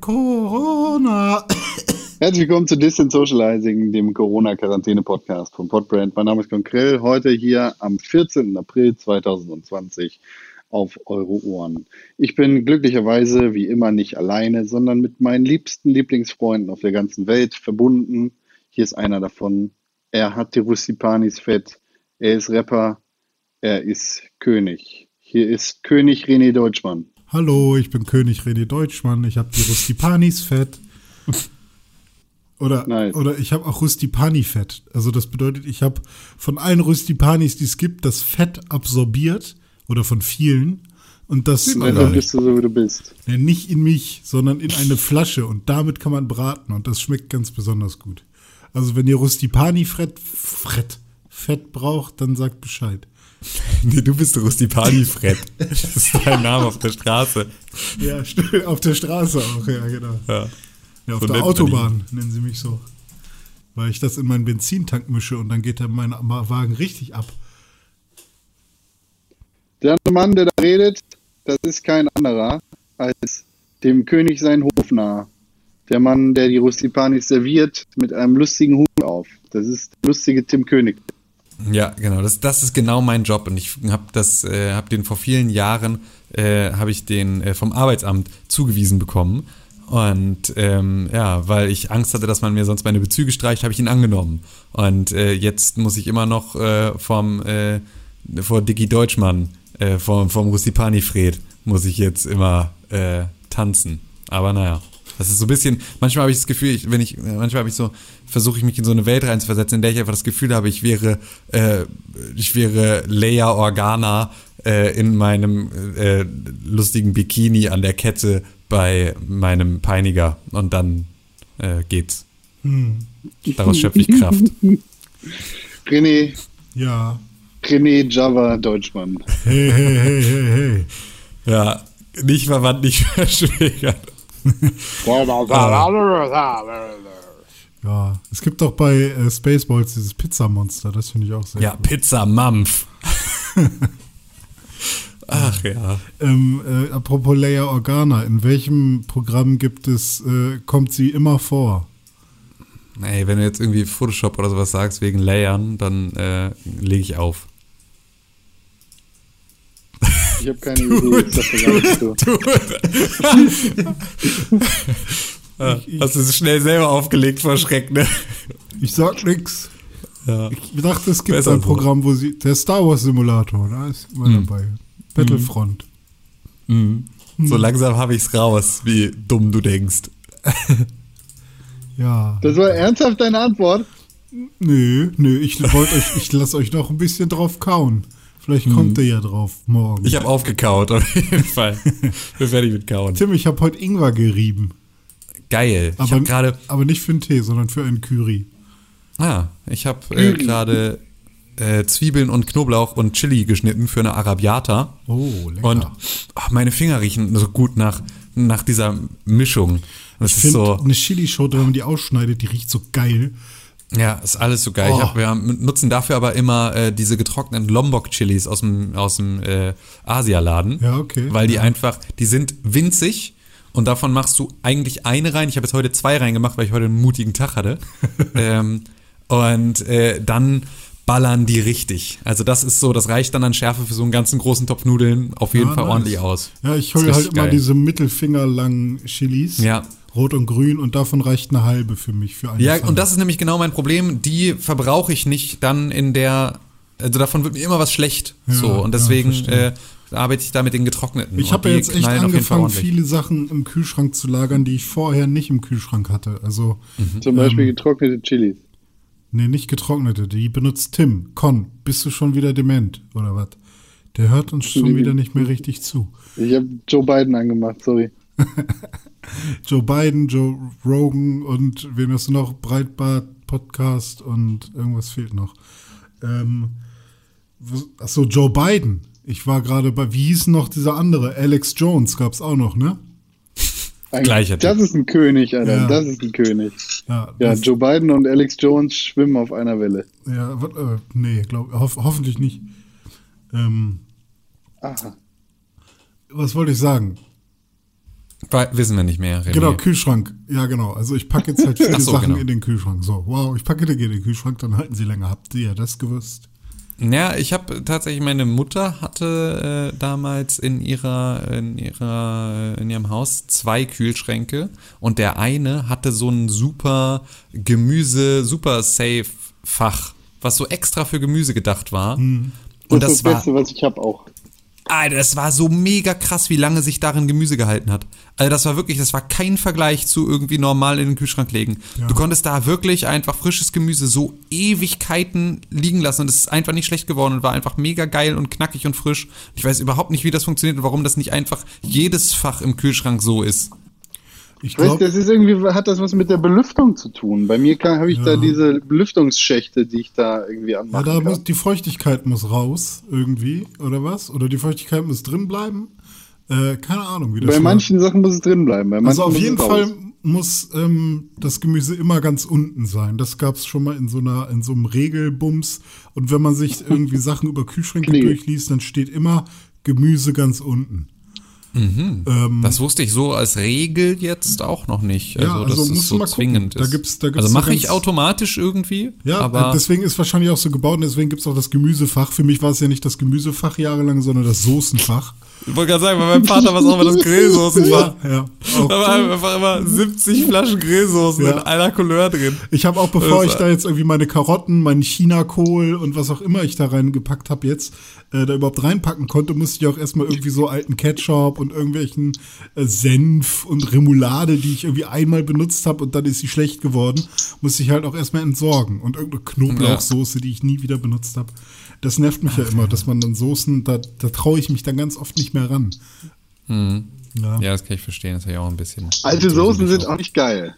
Corona. Herzlich willkommen zu Distant Socializing, dem Corona-Quarantäne-Podcast von Podbrand. Mein Name ist Konkrell, heute hier am 14. April 2020 auf eure Ohren. Ich bin glücklicherweise wie immer nicht alleine, sondern mit meinen liebsten Lieblingsfreunden auf der ganzen Welt verbunden. Hier ist einer davon. Er hat die Rustipanis fett. Er ist Rapper. Er ist König. Hier ist König René Deutschmann. Hallo, ich bin König René Deutschmann. Ich habe die Rustipanis fett. Oder, nice. oder ich habe auch Rustipani-Fett. Also das bedeutet, ich habe von allen Rustipanis, die es gibt, das Fett absorbiert. Oder von vielen. Und das. Ja, dann bist du so, wie du bist. Ja, nicht in mich, sondern in eine Flasche. Und damit kann man braten. Und das schmeckt ganz besonders gut. Also wenn ihr Rustipani-Fett Fett braucht, dann sagt Bescheid. Nee, du bist Rustipani-Fred. Das ist dein Name auf der Straße. Ja, auf der Straße auch, ja, genau. Ja, ja auf so der Autobahn nennen sie mich so. Weil ich das in meinen Benzintank mische und dann geht dann mein Wagen richtig ab. Der Mann, der da redet, das ist kein anderer als dem König sein Hofnarr. Der Mann, der die Rustipanis serviert, mit einem lustigen Hut auf. Das ist der lustige Tim König. Ja, genau. Das, das ist genau mein Job und ich habe das, äh, habe den vor vielen Jahren äh, habe ich den äh, vom Arbeitsamt zugewiesen bekommen und ähm, ja, weil ich Angst hatte, dass man mir sonst meine Bezüge streicht, habe ich ihn angenommen und äh, jetzt muss ich immer noch äh, vom äh, vor Dicky Deutschmann, äh, vom vom Russipani Fred muss ich jetzt immer äh, tanzen. Aber naja. Das ist so ein bisschen, manchmal habe ich das Gefühl, ich, wenn ich, manchmal habe ich so, versuche ich mich in so eine Welt reinzuversetzen, in der ich einfach das Gefühl habe, ich wäre, äh, ich wäre Leia Organa äh, in meinem äh, lustigen Bikini an der Kette bei meinem Peiniger und dann äh, geht's. Hm. Daraus schöpfe ich Kraft. René. Ja. René Java Deutschmann. Hey, hey, hey, hey, hey. Ja, nicht verwandt, nicht verschwägert ja, es gibt auch bei äh, Spaceballs dieses Pizzamonster, das finde ich auch sehr Ja, gut. Pizza Mampf. Ach ja. Ähm, äh, apropos Leia Organa, in welchem Programm gibt es, äh, kommt sie immer vor? Ey, wenn du jetzt irgendwie Photoshop oder sowas sagst wegen Layern, dann äh, lege ich auf. Ich habe keine Idee. Ich sag gar nicht so. ja, hast du es schnell selber aufgelegt vor Schreck, ne? Ich sag nix. Ja. Ich dachte, es gibt Besser ein Programm, wo sie. Der Star Wars Simulator, da ist immer mhm. dabei. Battlefront. Mhm. Mhm. So langsam habe ich's raus, wie dumm du denkst. ja. Das war ernsthaft deine Antwort? Nö, nö, ich wollte euch, ich lasse euch noch ein bisschen drauf kauen. Vielleicht kommt hm. er ja drauf morgen. Ich habe aufgekaut, auf jeden Fall. Bin fertig mit Kauen. Tim, ich habe heute Ingwer gerieben. Geil. Aber, grade, aber nicht für einen Tee, sondern für einen Curry. Ah, ich habe äh, gerade äh, Zwiebeln und Knoblauch und Chili geschnitten für eine Arabiata. Oh, lecker. Und ach, meine Finger riechen so gut nach, nach dieser Mischung. Das ich ist so eine Chili-Schote, wenn man die ausschneidet, die riecht so geil. Ja, ist alles so geil. Oh. Hab, wir nutzen dafür aber immer äh, diese getrockneten Lombok-Chilis aus dem, aus dem äh, Asialaden. Ja, okay. Weil die einfach, die sind winzig und davon machst du eigentlich eine rein. Ich habe jetzt heute zwei reingemacht, weil ich heute einen mutigen Tag hatte. ähm, und äh, dann ballern die richtig. Also das ist so, das reicht dann an Schärfe für so einen ganzen großen Topf Nudeln auf jeden ja, Fall nice. ordentlich aus. Ja, ich hole halt immer diese mittelfingerlangen Chilis. Ja. Rot und Grün und davon reicht eine halbe für mich für eine Ja, Pfanne. und das ist nämlich genau mein Problem. Die verbrauche ich nicht dann in der, also davon wird mir immer was schlecht. Ja, so und deswegen ja, äh, arbeite ich da mit den getrockneten. Ich habe ja jetzt echt angefangen, viele Sachen im Kühlschrank zu lagern, die ich vorher nicht im Kühlschrank hatte. Also mhm. zum Beispiel ähm, getrocknete Chilis. Nee, nicht getrocknete. Die benutzt Tim. Con, bist du schon wieder dement oder was? Der hört uns schon wieder nicht mehr richtig zu. Ich habe Joe Biden angemacht, sorry. Joe Biden, Joe Rogan und wen hast du noch? Breitbart Podcast und irgendwas fehlt noch. Ähm, achso, Joe Biden. Ich war gerade bei, wie hieß noch dieser andere? Alex Jones gab es auch noch, ne? Gleicher Das ist ein König, Alter. Ja. Das ist ein König. Ja, ja Joe Biden und Alex Jones schwimmen auf einer Welle. Ja, äh, nee, glaub, hof, hoffentlich nicht. Ähm, Aha. Was wollte ich sagen? Wissen wir nicht mehr. René. Genau, Kühlschrank. Ja, genau. Also ich packe jetzt halt viele so, Sachen genau. in den Kühlschrank. So, wow, ich packe die in den Kühlschrank, dann halten sie länger. Habt ihr das gewusst? Ja, ich habe tatsächlich, meine Mutter hatte äh, damals in ihrer, in ihrer, in ihrem Haus zwei Kühlschränke und der eine hatte so ein super Gemüse, super safe Fach, was so extra für Gemüse gedacht war. Und Das das, ist das war, Beste, was ich habe auch. Alter, das war so mega krass, wie lange sich darin Gemüse gehalten hat. Also das war wirklich, das war kein Vergleich zu irgendwie normal in den Kühlschrank legen. Ja. Du konntest da wirklich einfach frisches Gemüse so Ewigkeiten liegen lassen und es ist einfach nicht schlecht geworden und war einfach mega geil und knackig und frisch. Ich weiß überhaupt nicht, wie das funktioniert und warum das nicht einfach jedes Fach im Kühlschrank so ist. Ich glaube, das ist irgendwie, hat das was mit der Belüftung zu tun. Bei mir habe ich da Ja. diese Belüftungsschächte, die ich da irgendwie ja, anmachen da muss, die Feuchtigkeit muss raus irgendwie, oder was? Oder die Feuchtigkeit muss drin bleiben? Äh, keine Ahnung, wie das Bei war. manchen Sachen muss es drin bleiben. Also auf jeden. Fall muss ähm, das Gemüse immer ganz unten sein. Das gab es schon mal in so einer in so einem Regelbums. Und wenn man sich irgendwie Sachen über Kühlschränke durchliest, dann steht immer Gemüse ganz unten. Ähm, Das wusste ich so als Regel jetzt auch noch nicht. Also, Ja, also dass musst es du so mal gucken. zwingend Da ist. gibt's- da gibt's also so mache ich automatisch irgendwie, ja, aber äh, deswegen ist wahrscheinlich auch so gebaut und deswegen gibt es auch das Gemüsefach. Für mich war es ja nicht das Gemüsefach jahrelang, sondern das Soßenfach. Ich wollte gerade sagen, bei meinem Vater war es auch immer das Grillsoßenfach. Ja, Da auch waren einfach immer 70 Flaschen Grillsoßen Ja. in einer Couleur drin. Ich habe auch, bevor ich da jetzt irgendwie meine Karotten, meinen Chinakohl und was auch immer ich da reingepackt habe jetzt, äh, da überhaupt reinpacken konnte, musste ich auch erstmal irgendwie so alten Ketchup und irgendwelchen äh, Senf und Remoulade, die ich irgendwie einmal benutzt habe und dann ist sie schlecht geworden, musste ich halt auch erstmal entsorgen. Und irgendeine Knoblauchsoße, die ich nie wieder benutzt habe. Das nervt mich ja immer, dass man dann Soßen, da, da traue ich mich dann ganz oft nicht mehr ran. Ja. Ja, das kann ich verstehen. Das ist ja auch ein bisschen. Alte Soßen sind auch nicht geil.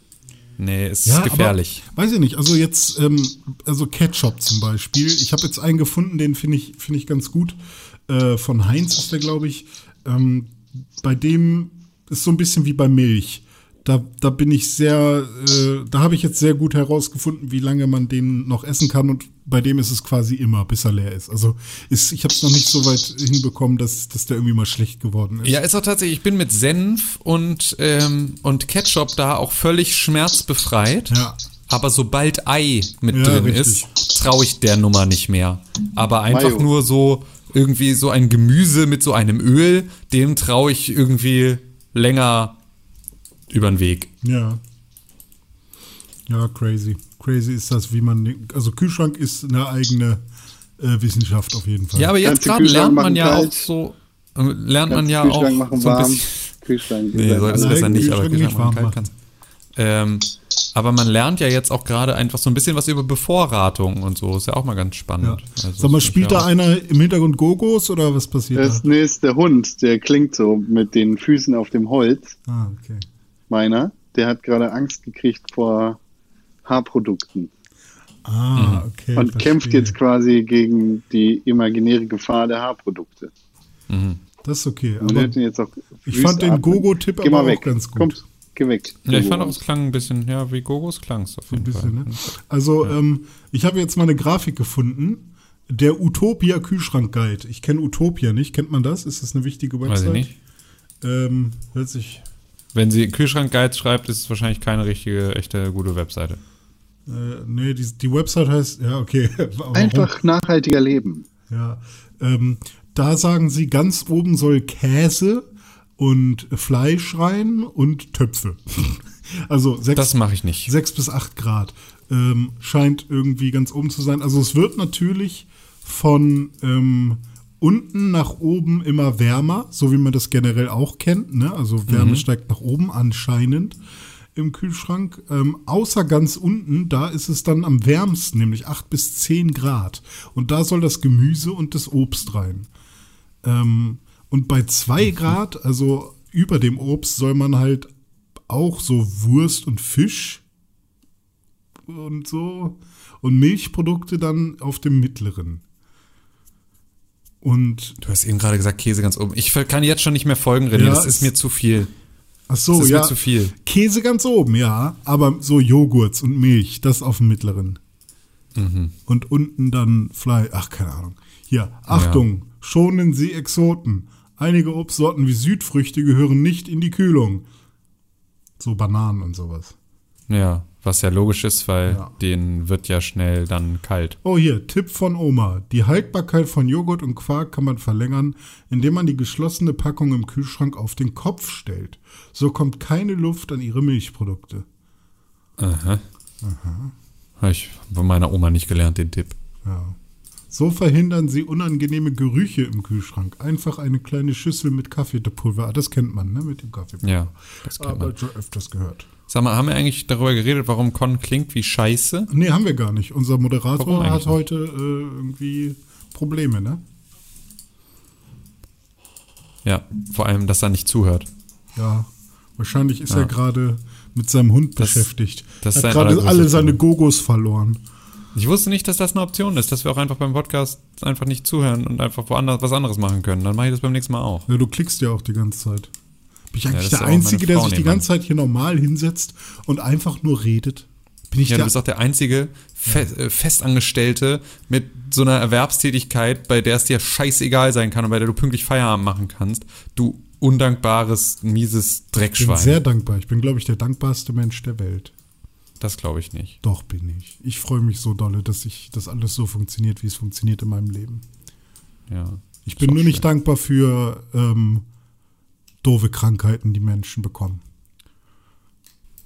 Nee, es ist Ja, gefährlich. Aber, weiß ich nicht. Also jetzt, ähm, also Ketchup zum Beispiel. Ich habe jetzt einen gefunden, den finde ich, finde ich ganz gut. Äh, von Heinz ist der, glaube ich. Ähm, bei dem ist so ein bisschen wie bei Milch. Da, da bin ich sehr, äh, da habe ich jetzt sehr gut herausgefunden, wie lange man den noch essen kann und bei dem ist es quasi immer, bis er leer ist. Also ist, ich habe es noch nicht so weit hinbekommen, dass, dass der irgendwie mal schlecht geworden ist. Ja, ist auch tatsächlich, ich bin mit Senf und, ähm, und Ketchup da auch völlig schmerzbefreit. Ja. Aber sobald Ei mit Ja, drin richtig. ist, traue ich der Nummer nicht mehr. Aber einfach Mayo. nur so irgendwie so ein Gemüse mit so einem Öl, dem traue ich irgendwie länger über den Weg. Ja. Ja, crazy. Crazy ist das, wie man. den- Also, Kühlschrank ist eine eigene äh, Wissenschaft auf jeden Fall. Ja, aber jetzt gerade lernt man ja kalt? auch so, äh, lernt man ja Kühlschrank auch machen so ein warm. bisschen. Kühlschrank. Nee, solltest du besser nicht, aber Kühlschrank nicht Kühlschrank warm machen kalt kannst. Ähm, aber man lernt ja jetzt auch gerade einfach so ein bisschen was über Bevorratung und so. Ist ja auch mal ganz Ja. spannend. Also, Sag mal, spielt ja da einer im Hintergrund Gogos oder was passiert Das nee, ist der Hund, der klingt so mit den Füßen auf dem Holz. da? Ah, okay. Meiner, der hat gerade Angst gekriegt vor Haarprodukten Ah, okay. und verstehe. kämpft jetzt quasi gegen die imaginäre Gefahr der Haarprodukte. Das ist okay. Und Aber jetzt auch ich fand den. Gogo-Tipp aber auch weg. ganz gut. Komm, geh weg. Ja, ich fand auch, es klang ein bisschen, ja, wie Gogos klang es auf ein jeden bisschen, Fall. ne? Also, ähm, ich habe jetzt mal eine Grafik gefunden. Der Utopia Kühlschrank Guide. Ich kenne Utopia nicht. Kennt man das? Ist das eine wichtige Website? Weiß ich nicht. Ähm, hört sich Wenn sie Kühlschrank-Guides schreibt, ist es wahrscheinlich keine richtige, echte, gute Webseite. Äh, nee, die, die Website heißt, ja, okay. Warum? Einfach nachhaltiger leben. Ja. Ähm, da sagen sie, ganz oben soll Käse und Fleisch rein und Töpfe. also sechs, Das mache ich nicht. sechs bis acht Grad. Ähm, scheint irgendwie ganz oben zu sein. Also es wird natürlich von ähm, unten nach oben immer wärmer, so wie man das generell auch kennt. Ne? Also Wärme steigt nach oben anscheinend im Kühlschrank. Ähm, außer ganz unten, da ist es dann am wärmsten, nämlich 8 bis 10 Grad. Und da soll das Gemüse und das Obst rein. Ähm, und bei 2 Grad, also über dem Obst, soll man halt auch so Wurst und Fisch und so und Milchprodukte dann auf dem mittleren. Und Du hast eben gerade gesagt, Käse ganz oben. Ich kann jetzt schon nicht mehr folgen, René. Ja, das ist mir zu viel. ach so, Das ist ja. mir zu viel. Käse ganz oben, ja, aber so Joghurts und Milch, das auf dem mittleren. Mhm. Und unten dann Fleisch, ach keine Ahnung. Hier, Achtung, schonen Sie Exoten. Einige Obstsorten wie Südfrüchte gehören nicht in die Kühlung. so Bananen und sowas. Ja, was ja logisch ist, weil Ja. den wird ja schnell dann kalt. Oh, hier, Tipp von Oma. Die Haltbarkeit von Joghurt und Quark kann man verlängern, indem man die geschlossene Packung im Kühlschrank auf den Kopf stellt. So kommt keine Luft an ihre Milchprodukte. Aha. Habe ich von meiner Oma nicht gelernt, den Tipp. Ja. So verhindern sie unangenehme Gerüche im Kühlschrank. Einfach eine kleine Schüssel mit Kaffeepulver. Ah, Das kennt man, ne, mit dem Kaffeepulver. Ja, das kennt Aber man. schon öfters gehört. Sag mal, haben wir eigentlich darüber geredet, warum Con klingt wie Scheiße? Nee, haben wir gar nicht. Unser Moderator hat heute äh, irgendwie Probleme, ne? Ja, vor allem, dass er nicht zuhört. Ja. Wahrscheinlich ist Ja. er gerade mit seinem Hund Das- beschäftigt. das er hat gerade alle seine. Gogos verloren. Ich wusste nicht, dass das eine Option ist, dass wir auch einfach beim Podcast einfach nicht zuhören und einfach woanders was anderes machen können. Dann mache ich das beim nächsten Mal auch. Ja, du klickst ja auch die ganze Zeit. Bin ich eigentlich der ja meine Einzige, der sich die ganze Zeit hier normal hinsetzt und einfach nur redet? Bin ich Ja, du der bist auch der einzige Fe äh, Festangestellte mit so einer Erwerbstätigkeit, bei der es dir scheißegal sein kann und bei der du pünktlich Feierabend machen kannst. Du undankbares, mieses Ich bin Dreckschwein. sehr dankbar. Ich bin, glaube ich, der dankbarste Mensch der Welt. das glaube ich nicht. Doch bin ich. Ich freue mich so dolle, dass ich das alles so funktioniert, wie es funktioniert in meinem Leben. Ja. Ich bin nur nicht schön. dankbar für ähm, doofe Krankheiten, die Menschen bekommen.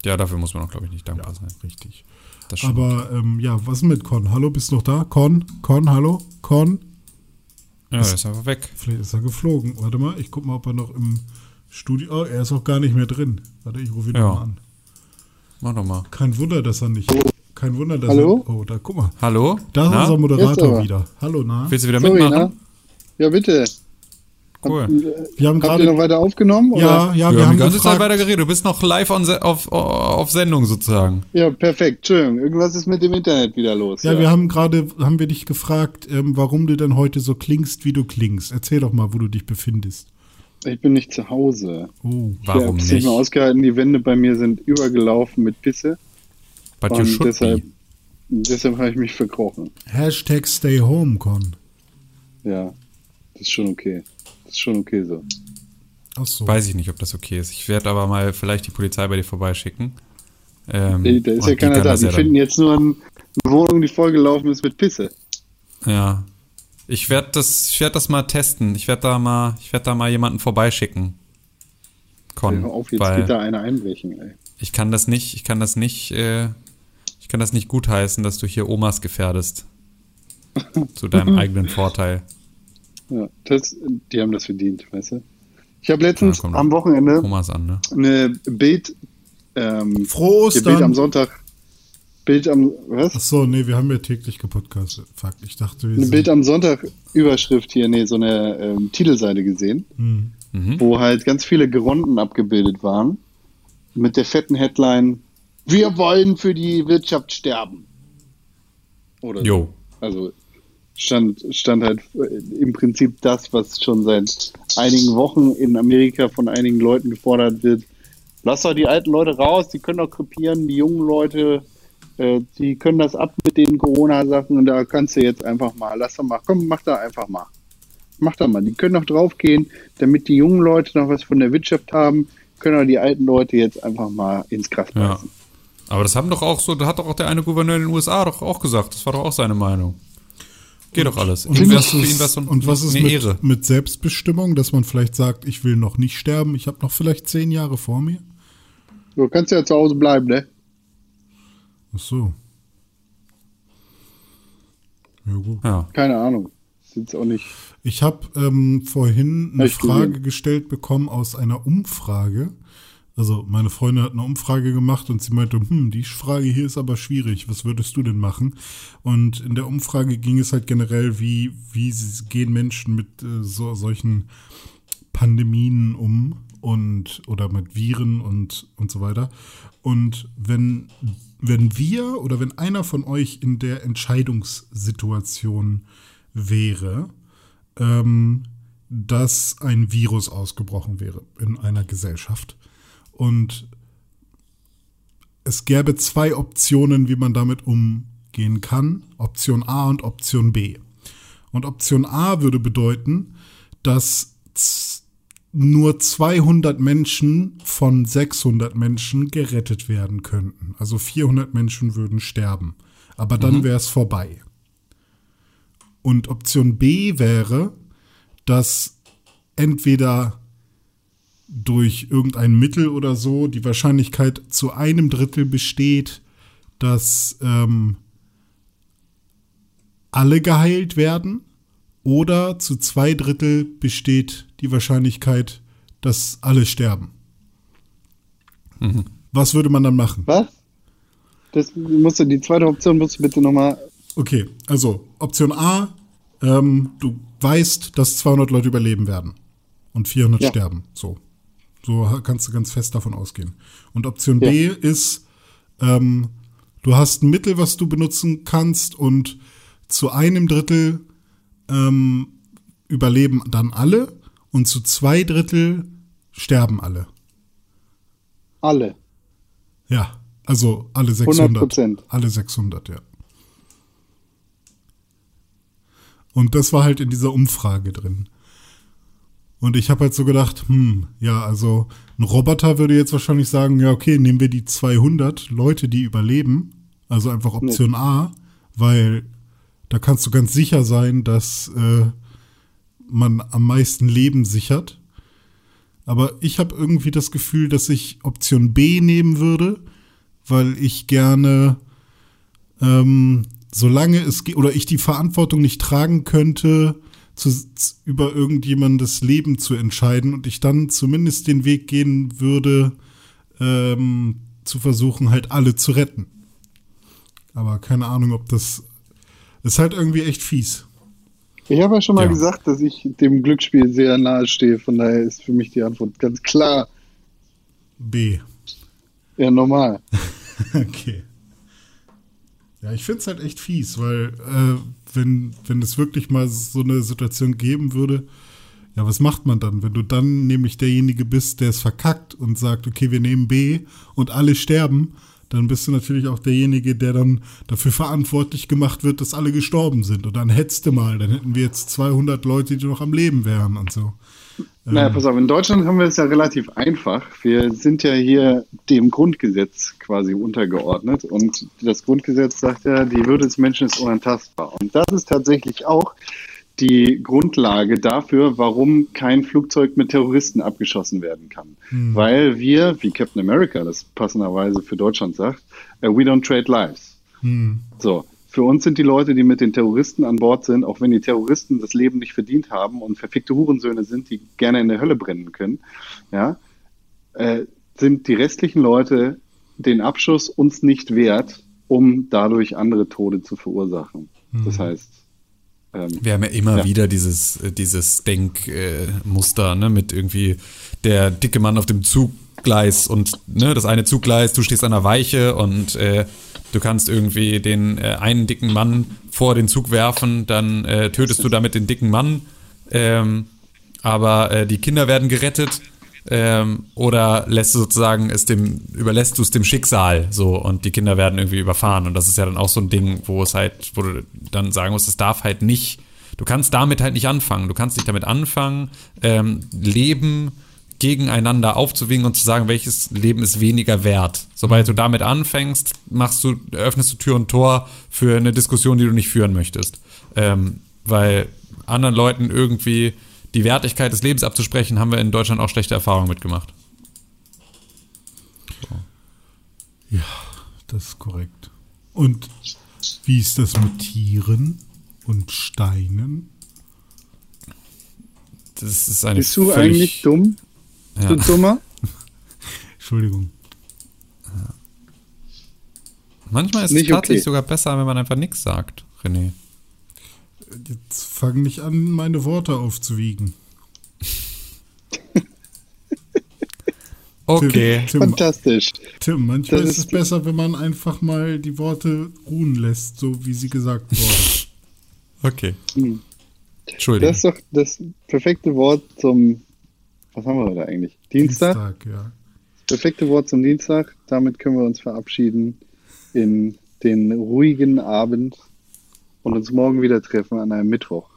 Ja, dafür muss man auch, glaube ich, nicht dankbar sein. richtig. Aber ähm, ja, was mit Con? Hallo, bist du noch da? Con? Con, hallo? Con? ja, er ist einfach weg. Vielleicht ist er geflogen. Warte mal, ich guck mal, ob er noch im Studio. Oh, er ist auch gar nicht mehr drin. Warte, ich rufe ihn Ja. mal an. Mach doch mal. Kein Wunder, dass er nicht. Kein Wunder, dass Hallo? er. Oh, da guck mal. Hallo? Da ist Na? unser Moderator wieder. Hallo, na? Willst du wieder Sorry, mitmachen? ne? Ja, bitte. Cool. Habt, Wir haben ihr noch gerade. weiter aufgenommen? Ja, ja, Wir, wir haben haben die ganze Zeit weiter geredet. Du bist noch live on se auf, auf Sendung sozusagen. Ja, perfekt. Entschuldigung. Irgendwas ist mit dem Internet wieder los. Ja, wir haben gerade, haben wir dich gefragt, ähm, warum du denn heute so klingst, wie du klingst. Erzähl doch mal, wo du dich befindest. Ich bin nicht zu Hause. Oh, ich Warum habe es nicht? nicht mehr ausgehalten. Die Wände bei mir sind übergelaufen mit Pisse. But you Und should deshalb, be. deshalb habe ich mich verkrochen. Hashtag Stay Home, Con. Ja, das ist schon okay. Das ist schon okay so. Ach so. Weiß ich nicht, ob das okay ist. Ich werde aber mal vielleicht die Polizei bei dir vorbeischicken. Ähm, Ey, Da ist ja keiner da. Die ja finden jetzt nur ein- eine Wohnung, die vollgelaufen ist mit Pisse. Ja. Ich werde das, ich werd das mal testen. Ich werde da mal, ich werde da mal jemanden vorbeischicken. Con, Hör auf, jetzt weil geht da einer einbrechen, ey. ich kann das nicht, ich kann das nicht, äh, ich kann das nicht gutheißen, dass du hier Omas gefährdest. Zu deinem eigenen Vorteil. Ja, das, die haben das verdient, weißt du? Ich habe letztens Ja, am Wochenende an, ne? eine Bild, ähm, Frohe ihr Bild am Ostern. Sonntag, Bild am, was? Ach so, nee, wir haben ja täglich gepodcastet. Fuck, ich dachte, wir Eine sind. Bild am Sonntag Überschrift hier, nee, so eine ähm, Titelseite gesehen, Hm. Mhm. wo halt ganz viele Geronten abgebildet waren, mit der fetten Headline, wir wollen für die Wirtschaft sterben. Oder so. Jo. Also stand, stand halt im Prinzip das, was schon seit einigen Wochen in Amerika von einigen Leuten gefordert wird. Lass doch die alten Leute raus, die können doch krepieren, die jungen Leute, äh, die können das ab mit den Corona-Sachen und da kannst du jetzt einfach mal, lass doch mal, komm, mach da einfach mal. Mach da mal, die können doch draufgehen, damit die jungen Leute noch was von der Wirtschaft haben, können doch die alten Leute jetzt einfach mal ins Gras Ja. beißen. Aber das haben doch auch so, da hat doch auch der eine Gouverneur in den USA doch auch gesagt. Das war doch auch seine Meinung. Geht doch alles. Und Ihm was ist, so und was ist mit, Ehre. mit Selbstbestimmung, dass man vielleicht sagt, ich will noch nicht sterben, ich habe noch vielleicht zehn Jahre vor mir? Du kannst ja zu Hause bleiben, ne? Ach so. Ja, gut. Ja. Keine Ahnung. Jetzt auch nicht. Ich habe ähm, vorhin eine Frage gesehen. gestellt bekommen aus einer Umfrage. Also meine Freundin hat eine Umfrage gemacht und sie meinte, hm, die Frage hier ist aber schwierig. Was würdest du denn machen? Und in der Umfrage ging es halt generell, wie, wie gehen Menschen mit äh, so, solchen Pandemien um und oder mit Viren und, und so weiter. Und wenn, wenn wir oder wenn einer von euch in der Entscheidungssituation wäre, ähm, dass ein Virus ausgebrochen wäre in einer Gesellschaft. Und es gäbe zwei Optionen, wie man damit umgehen kann. Option A und Option B. Und Option A würde bedeuten, dass nur 200 Menschen von 600 Menschen gerettet werden könnten. Also 400 Menschen würden sterben. Aber dann Mhm. wäre es vorbei. Und Option B wäre, dass entweder durch irgendein Mittel oder so die Wahrscheinlichkeit zu einem Drittel besteht, dass ähm, alle geheilt werden oder zu zwei Drittel besteht die Wahrscheinlichkeit, dass alle sterben. Was würde man dann machen? Was? Das musst du, die zweite Option musst du bitte nochmal. Okay, also Option A, ähm, du weißt, dass 200 Leute überleben werden und 400 Ja. sterben. So. So kannst du ganz fest davon ausgehen. Und Option B ist, ähm, du hast ein Mittel, was du benutzen kannst und zu einem Drittel ähm, überleben dann alle und zu zwei Drittel sterben alle. Alle. Ja, also alle 600. 100%. Alle 600, ja. Und das war halt in dieser Umfrage drin. Und ich habe halt so gedacht, hm, ja, also ein Roboter würde jetzt wahrscheinlich sagen, ja, okay, nehmen wir die 200 Leute, die überleben, also einfach Option A, weil da kannst du ganz sicher sein, dass äh, man am meisten Leben sichert. Aber ich habe irgendwie das Gefühl, dass ich Option B nehmen würde, weil ich gerne, ähm, solange es geht, oder ich die Verantwortung nicht tragen könnte, zu, über irgendjemandes Leben zu entscheiden und ich dann zumindest den Weg gehen würde, ähm, zu versuchen, halt alle zu retten. Aber keine Ahnung, ob das ist halt irgendwie echt fies. Ich habe ja schon mal Ja. gesagt, dass ich dem Glücksspiel sehr nahe stehe. Von daher ist für mich die Antwort ganz klar. B. Ja, normal. Okay. Ja, ich finde es halt echt fies, weil äh, wenn, wenn es wirklich mal so eine Situation geben würde, ja, was macht man dann? Wenn du dann nämlich derjenige bist, der es verkackt und sagt, okay, wir nehmen B und alle sterben, dann bist du natürlich auch derjenige, der dann dafür verantwortlich gemacht wird, dass alle gestorben sind. Und dann hättest du mal, dann hätten wir jetzt 200 Leute, die noch am Leben wären und so. Naja, pass auf, in Deutschland haben wir es ja relativ einfach. Wir sind ja hier dem Grundgesetz quasi untergeordnet und das Grundgesetz sagt ja, die Würde des Menschen ist unantastbar. Und das ist tatsächlich auch die Grundlage dafür, warum kein Flugzeug mit Terroristen abgeschossen werden kann. Weil wir, wie Captain America das passenderweise für Deutschland sagt, äh, we don't trade lives. So, für uns sind die Leute, die mit den Terroristen an Bord sind, auch wenn die Terroristen das Leben nicht verdient haben und verfickte Hurensöhne sind, die gerne in der Hölle brennen können, ja, äh, sind die restlichen Leute den Abschuss uns nicht wert, um dadurch andere Tode zu verursachen. Das heißt, Wir haben ja immer Ja. wieder dieses, äh, dieses Denkmuster, ne, mit irgendwie der dicke Mann auf dem Zuggleis und ne, das eine Zuggleis, du stehst an der Weiche und äh, du kannst irgendwie den äh, einen dicken Mann vor den Zug werfen, dann äh, tötest du damit den dicken Mann, ähm, aber äh, die Kinder werden gerettet. Ähm, oder lässt du sozusagen es dem, überlässt du es dem Schicksal so und die Kinder werden irgendwie überfahren. Und das ist ja dann auch so ein Ding, wo es halt, wo du dann sagen musst, es darf halt nicht, du kannst damit halt nicht anfangen. Du kannst nicht damit anfangen, ähm, Leben gegeneinander aufzuwiegen und zu sagen, welches Leben ist weniger wert. Sobald du damit anfängst, machst du, öffnest du Tür und Tor für eine Diskussion, die du nicht führen möchtest. Ähm, weil anderen Leuten irgendwie die Wertigkeit des Lebens abzusprechen, haben wir in Deutschland auch schlechte Erfahrungen mitgemacht. Ja, das ist korrekt. Und wie ist das mit Tieren und Steinen? Das ist eine bist du völlig- eigentlich dumm? Ja. Du Dummer? Entschuldigung. Manchmal ist es Nicht tatsächlich okay. sogar besser, wenn man einfach nichts sagt, René. Jetzt fang nicht an, meine Worte aufzuwiegen. Okay. Tim, Tim, Fantastisch. Tim manchmal Das ist es ist- besser, wenn man einfach mal die Worte ruhen lässt, so wie sie gesagt wurden. Okay. Hm. Entschuldigung. Das ist doch das perfekte Wort zum, was haben wir heute eigentlich? Dienstag? Dienstag, ja. Perfekte Wort zum Dienstag. Damit können wir uns verabschieden in den ruhigen Abend und uns morgen wieder treffen an einem Mittwoch.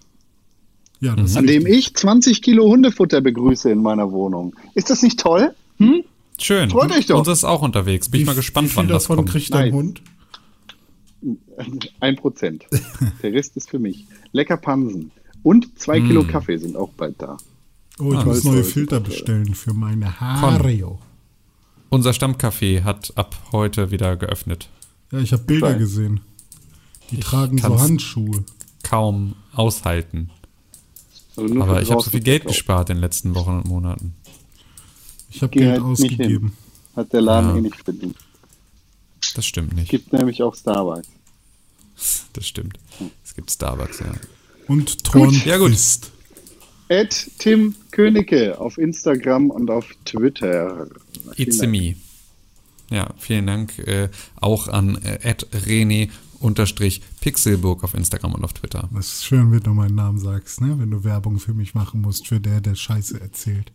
Ja, das ist an dem richtig. ich 20 Kilo Hundefutter begrüße in meiner Wohnung. Ist das nicht toll? Hm? Schön. Freut euch doch. Uns ist auch unterwegs. Bin ich mal gespannt, Wie viel wann das davon kommt. kriegt dein. Hund? Ein Prozent. Der Rest ist für mich. Lecker Pansen. Und zwei Mm. Kilo Kaffee sind auch bald da. Oh, ich Ah, muss toll, neue Filter bestellen für meine Haare. Unser Stammcafé hat ab heute wieder geöffnet. Ja, ich habe Bilder Geil. gesehen. Die tragen so Handschuhe. Kaum aushalten. Also Aber ich habe so viel Geld gespart in den letzten Wochen und Monaten. Ich habe Geld halt ausgegeben. Hat der Laden Ja. eh nicht verdient. Das stimmt nicht. Gibt nämlich auch Starbucks. Das stimmt. Es gibt Starbucks, ja. Und Tron Ja, gut. ist. At Tim Königke auf Instagram und auf Twitter. It's me. Ja, vielen Dank äh, auch an äh, René unterstrich Pixelburg auf Instagram und auf Twitter. Das ist schön, wenn du meinen Namen sagst, ne? Wenn du Werbung für mich machen musst, für der, der Scheiße erzählt.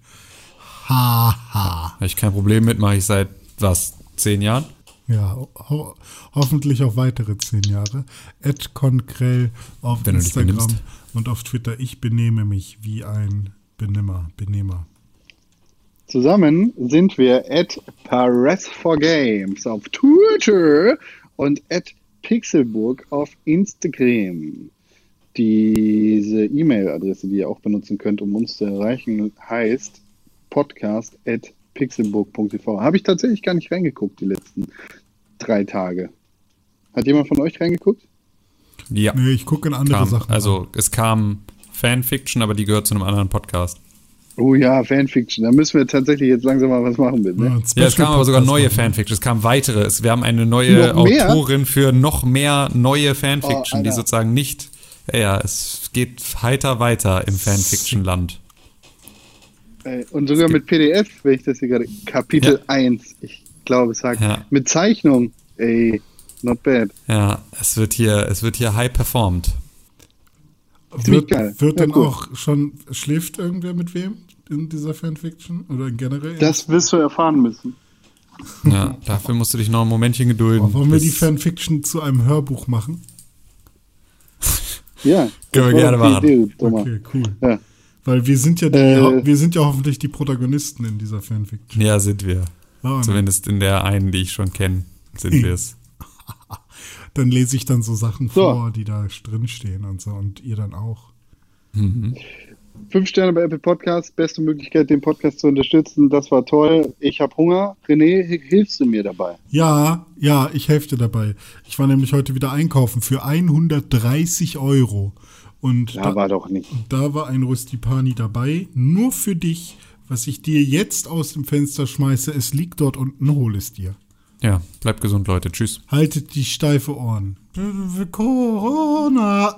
Ha, ha. Habe ich kein Problem mit, mache ich seit, was, zehn Jahren? Ja, ho hoffentlich auch weitere zehn Jahre. Ed Konkrell auf Wenn Instagram und auf Twitter. Ich benehme mich wie ein Benimmer, Benehmer. Zusammen sind wir at Paris for Games auf Twitter und at Pixelburg auf Instagram. Diese E-Mail-Adresse, die ihr auch benutzen könnt, um uns zu erreichen, heißt podcast at pixelburg.tv. Habe ich tatsächlich gar nicht reingeguckt die letzten drei Tage. Hat jemand von euch reingeguckt? Ja, Nee, ich gucke in andere kam. Sachen. Also es kam Fanfiction, aber die gehört zu einem anderen Podcast. Oh ja, Fanfiction. Da müssen wir tatsächlich jetzt langsam mal was machen mit. Ja, Ne? Ja, es kam aber sogar neue. Fanfiction. Es kam weitere. Es, wir haben eine neue? Autorin für noch mehr neue Fanfiction, Oh, die sozusagen nicht. Ja, es geht heiter weiter im Fanfiction-Land. Und sogar mit PDF, wenn ich das hier gerade. Kapitel Ja. 1. Ich glaube, es sagt. Ja. Mit Zeichnung. Ey, not bad. Ja, es wird hier, es wird hier high performed. Wird, wird Ja, denn cool. auch schon, schläft irgendwer mit wem in dieser Fanfiction? Oder generell? Das wirst du erfahren müssen. Ja, dafür musst du dich noch ein Momentchen gedulden. Wollen wir die Fanfiction zu einem Hörbuch machen? Ja. Können wir gerne machen. Idee. Okay, cool. Ja. Weil wir sind ja die, Äh. wir sind ja hoffentlich die Protagonisten in dieser Fanfiction. Ja, sind wir. Ne. Zumindest in der einen, die ich schon kenne, sind wir es. Dann lese ich dann so Sachen So. vor, die da drin stehen und so und ihr dann auch. Fünf Sterne bei Apple Podcasts. Beste Möglichkeit, den Podcast zu unterstützen. Das war toll. Ich habe Hunger. René, hilfst du mir dabei? Ja, ja, ich helfe dir dabei. Ich war nämlich heute wieder einkaufen für 130 Euro. Und Ja, da, war doch nicht. da war ein Röstipani dabei, nur für dich, was ich dir jetzt aus dem Fenster schmeiße. Es liegt dort unten, hol es dir. Ja, bleibt gesund, Leute. Tschüss. Haltet die steife Ohren. Corona.